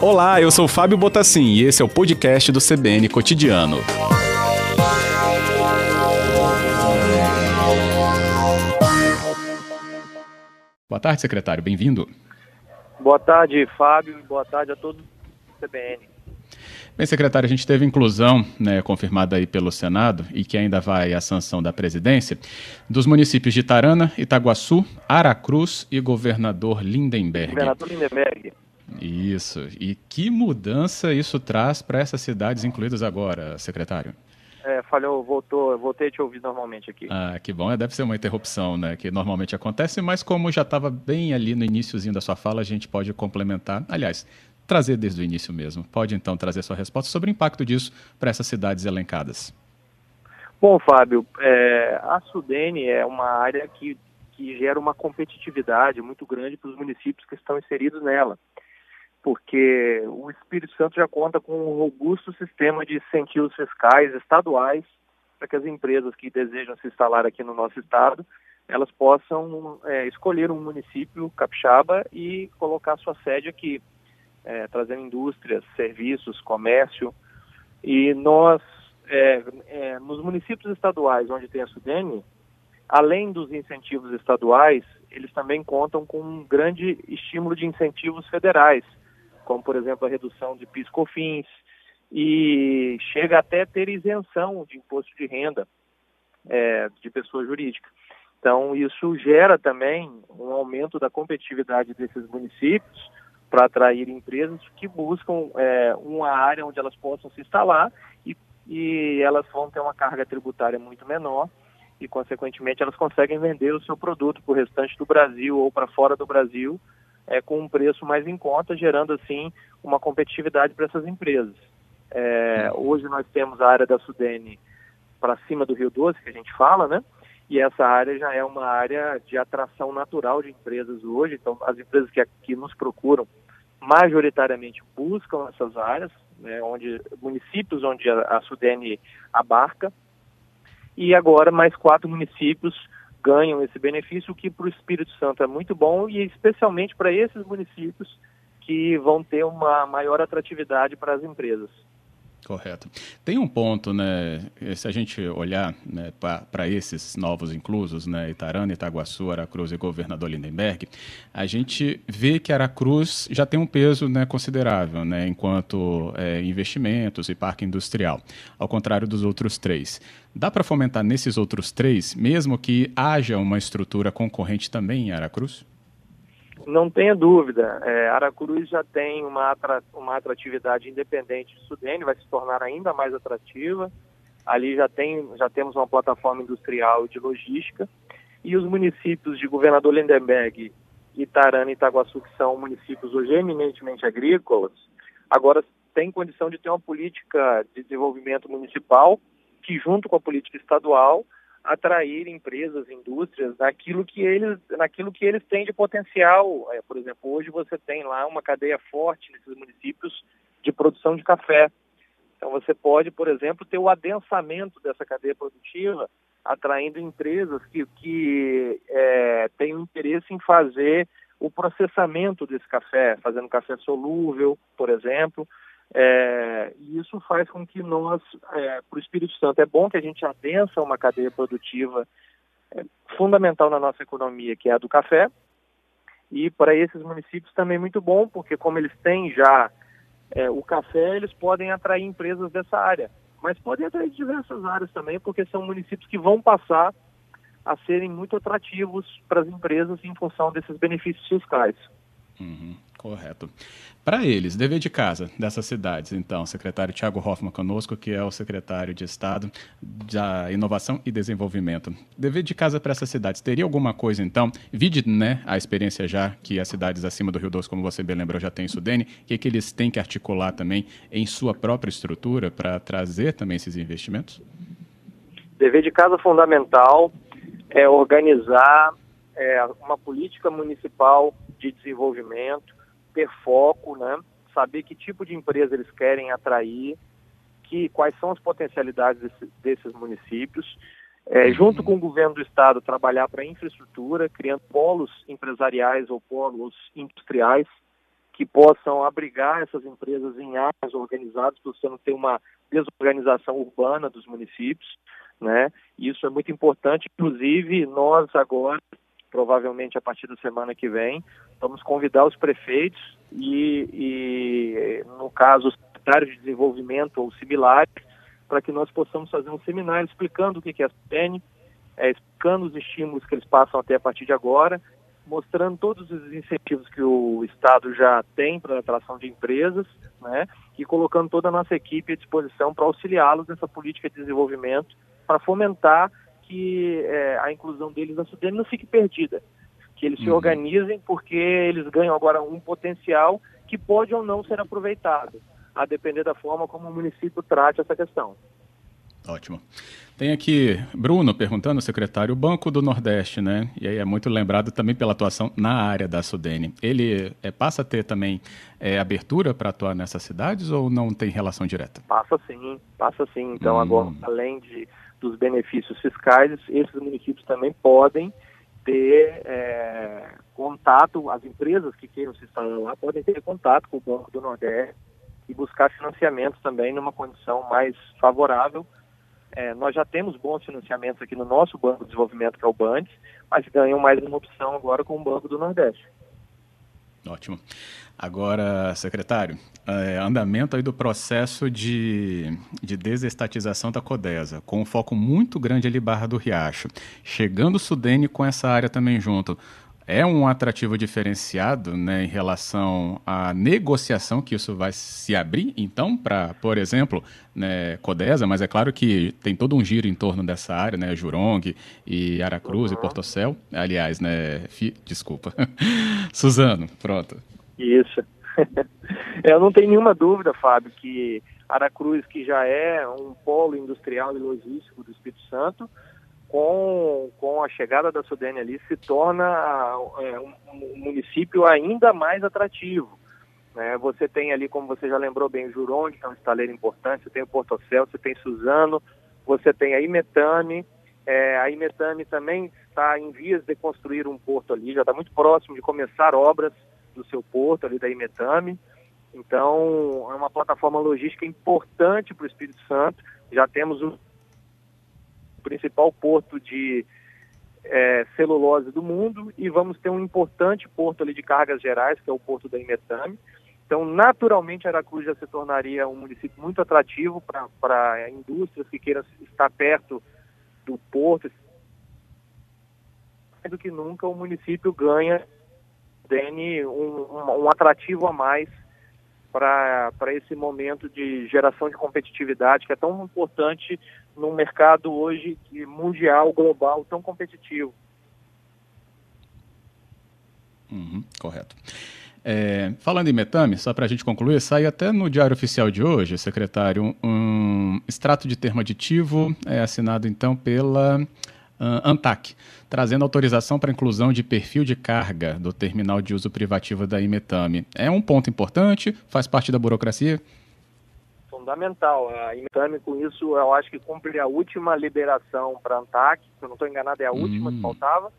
Olá, eu sou Fábio Botassin e esse é o podcast do CBN Cotidiano. Boa tarde, secretário. Bem-vindo. Boa tarde, Fábio. Boa tarde a todos do CBN. Bem, secretário, a gente teve inclusão né, confirmada aí pelo Senado e que ainda vai à sanção da presidência dos municípios de Itarana, Itaguaçu, Aracruz e Governador Lindenberg. Governador Lindenberg. Isso. E que mudança isso traz para essas cidades incluídas agora, secretário? É, falhou, voltou, voltei a te ouvir normalmente aqui. Ah, que bom. É, deve ser uma interrupção, né, que normalmente acontece, mas como já estava bem ali no iníciozinho da sua fala, a gente pode complementar. Aliás, trazer desde o início mesmo. Pode então trazer sua resposta sobre o impacto disso para essas cidades elencadas. Bom, Fábio, é, a Sudene é uma área que, que gera uma competitividade muito grande para os municípios que estão inseridos nela porque o Espírito Santo já conta com um robusto sistema de incentivos fiscais estaduais para que as empresas que desejam se instalar aqui no nosso estado elas possam é, escolher um município capixaba e colocar sua sede aqui, é, trazendo indústrias, serviços, comércio. E nós, é, é nos municípios estaduais onde tem a Sudene, além dos incentivos estaduais, eles também contam com um grande estímulo de incentivos federais como por exemplo a redução de PIS/COFINS e chega até ter isenção de imposto de renda é, de pessoa jurídica. Então isso gera também um aumento da competitividade desses municípios para atrair empresas que buscam é, uma área onde elas possam se instalar e, e elas vão ter uma carga tributária muito menor e, consequentemente, elas conseguem vender o seu produto para o restante do Brasil ou para fora do Brasil é, com um preço mais em conta, gerando assim uma competitividade para essas empresas. É, hoje nós temos a área da Sudene para cima do Rio Doce, que a gente fala, né? E essa área já é uma área de atração natural de empresas hoje. Então, as empresas que aqui nos procuram majoritariamente buscam essas áreas, né, onde municípios onde a, a Sudene abarca. E agora mais quatro municípios ganham esse benefício, o que para o Espírito Santo é muito bom e especialmente para esses municípios que vão ter uma maior atratividade para as empresas. Correto. Tem um ponto, né? Se a gente olhar né, para esses novos inclusos, né, Itarana, Itaguaçu, Aracruz e Governador Lindenberg, a gente vê que Aracruz já tem um peso né, considerável, né, enquanto é, investimentos e parque industrial, ao contrário dos outros três. Dá para fomentar nesses outros três, mesmo que haja uma estrutura concorrente também em Aracruz? Não tenha dúvida, é, Aracruz já tem uma, uma atratividade independente de Sudene, vai se tornar ainda mais atrativa. Ali já, tem, já temos uma plataforma industrial de logística. E os municípios de Governador Lindenberg, Itarana e Itaguaçu, que são municípios hoje eminentemente agrícolas, agora têm condição de ter uma política de desenvolvimento municipal que, junto com a política estadual, atrair empresas, indústrias naquilo que eles, naquilo que eles têm de potencial. É, por exemplo, hoje você tem lá uma cadeia forte nesses municípios de produção de café. Então você pode, por exemplo, ter o adensamento dessa cadeia produtiva, atraindo empresas que, que é, têm interesse em fazer o processamento desse café, fazendo café solúvel, por exemplo. É, e isso faz com que nós, é, para o Espírito Santo, é bom que a gente adensa uma cadeia produtiva é, fundamental na nossa economia, que é a do café. E para esses municípios também é muito bom, porque como eles têm já é, o café, eles podem atrair empresas dessa área. Mas podem atrair diversas áreas também, porque são municípios que vão passar a serem muito atrativos para as empresas em função desses benefícios fiscais. Uhum. Correto. Para eles, dever de casa dessas cidades, então, secretário Tiago Hoffman conosco, que é o secretário de Estado da Inovação e Desenvolvimento. Dever de casa para essas cidades, teria alguma coisa, então, vide né, a experiência já que as cidades acima do Rio Doce, como você bem lembrou, já tem em Sudene, o que, que eles têm que articular também em sua própria estrutura para trazer também esses investimentos? Dever de casa fundamental é organizar é, uma política municipal de desenvolvimento, ter foco, né? saber que tipo de empresa eles querem atrair, que, quais são as potencialidades desse, desses municípios, é, uhum. junto com o governo do estado, trabalhar para infraestrutura, criando polos empresariais ou polos industriais que possam abrigar essas empresas em áreas organizadas, para você não ter uma desorganização urbana dos municípios, né? Isso é muito importante. Inclusive, nós agora, provavelmente a partir da semana que vem, vamos convidar os prefeitos e, e no caso, os secretários de desenvolvimento ou similares, para que nós possamos fazer um seminário explicando o que é a SPN, é, explicando os estímulos que eles passam até a partir de agora, mostrando todos os incentivos que o Estado já tem para a atração de empresas, né, e colocando toda a nossa equipe à disposição para auxiliá-los nessa política de desenvolvimento, para fomentar que é, a inclusão deles na Sudene não fique perdida, que eles uhum. se organizem porque eles ganham agora um potencial que pode ou não ser aproveitado a depender da forma como o município trate essa questão. Ótimo. Tem aqui Bruno perguntando, secretário, o Banco do Nordeste, né? E aí é muito lembrado também pela atuação na área da Sudene. Ele é, passa a ter também é, abertura para atuar nessas cidades ou não tem relação direta? Passa sim, passa sim. Então hum. agora, além de, dos benefícios fiscais, esses municípios também podem ter é, contato, as empresas que queiram se instalar lá podem ter contato com o Banco do Nordeste e buscar financiamentos também numa condição mais favorável. É, nós já temos bons financiamentos aqui no nosso Banco de Desenvolvimento, que é o BANDES, mas ganham mais uma opção agora com o Banco do Nordeste. Ótimo. Agora, secretário, é, andamento aí do processo de, de desestatização da Codesa, com um foco muito grande ali Barra do Riacho. Chegando o Sudene com essa área também junto é um atrativo diferenciado né, em relação à negociação que isso vai se abrir, então, para, por exemplo, né, Codesa, mas é claro que tem todo um giro em torno dessa área, né, Jurong e Aracruz uhum. e Portocel. Aliás, né, fi, desculpa, Suzano, pronto. Isso. Eu não tenho nenhuma dúvida, Fábio, que Aracruz, que já é um polo industrial e logístico do Espírito Santo, com, com a chegada da Sudene ali, se torna é, um, um, município ainda mais atrativo. Né? Você tem ali, como você já lembrou bem, o Juronde, que é um estaleiro importante, você tem o Portocel, você tem Suzano, você tem a Imetame, é, a Imetame também está em vias de construir um porto ali, já está muito próximo de começar obras do seu porto ali da Imetame. Então, é uma plataforma logística importante para o Espírito Santo. Já temos o principal porto de é, celulose do mundo e vamos ter um importante porto ali de cargas gerais, que é o porto da Imetame. Então, naturalmente, Aracruz já se tornaria um município muito atrativo para indústrias que queiram estar perto do porto. Mais do que nunca, o município ganha um, um, um atrativo a mais para esse momento de geração de competitividade que é tão importante num mercado hoje mundial, global, tão competitivo. Uhum, correto. É, falando em metame, só para a gente concluir, sai até no Diário Oficial de hoje, secretário, um extrato de termo aditivo é, assinado então pela uh, ANTAC, trazendo autorização para inclusão de perfil de carga do terminal de uso privativo da Imetame. É um ponto importante, faz parte da burocracia? Fundamental. A Imetame, com isso, eu acho que cumpre a última liberação para a ANTAC, se eu não estou enganado, é a última hum. que faltava.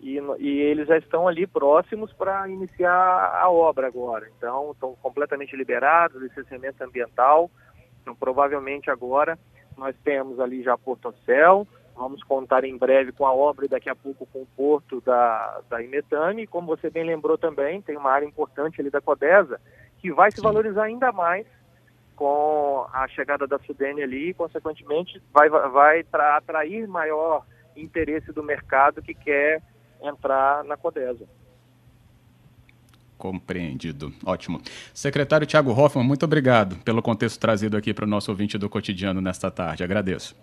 E, e, eles já estão ali próximos para iniciar a obra agora. Então, estão completamente liberados, licenciamento ambiental. Então, provavelmente agora nós temos ali já Porto Céu, Vamos contar em breve com a obra e daqui a pouco com o porto da, da Imetame. Como você bem lembrou também, tem uma área importante ali da Codesa que vai se Sim. valorizar ainda mais com a chegada da Sudene ali consequentemente, vai, vai atrair maior interesse do mercado que quer entrar na Codesa. Compreendido. Ótimo. Secretário Tiago Hoffman, muito obrigado pelo contexto trazido aqui para o nosso ouvinte do cotidiano nesta tarde. Agradeço.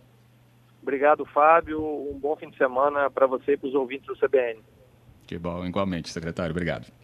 Obrigado, Fábio. Um bom fim de semana para você e para os ouvintes do CBN. Que bom, igualmente, secretário. Obrigado.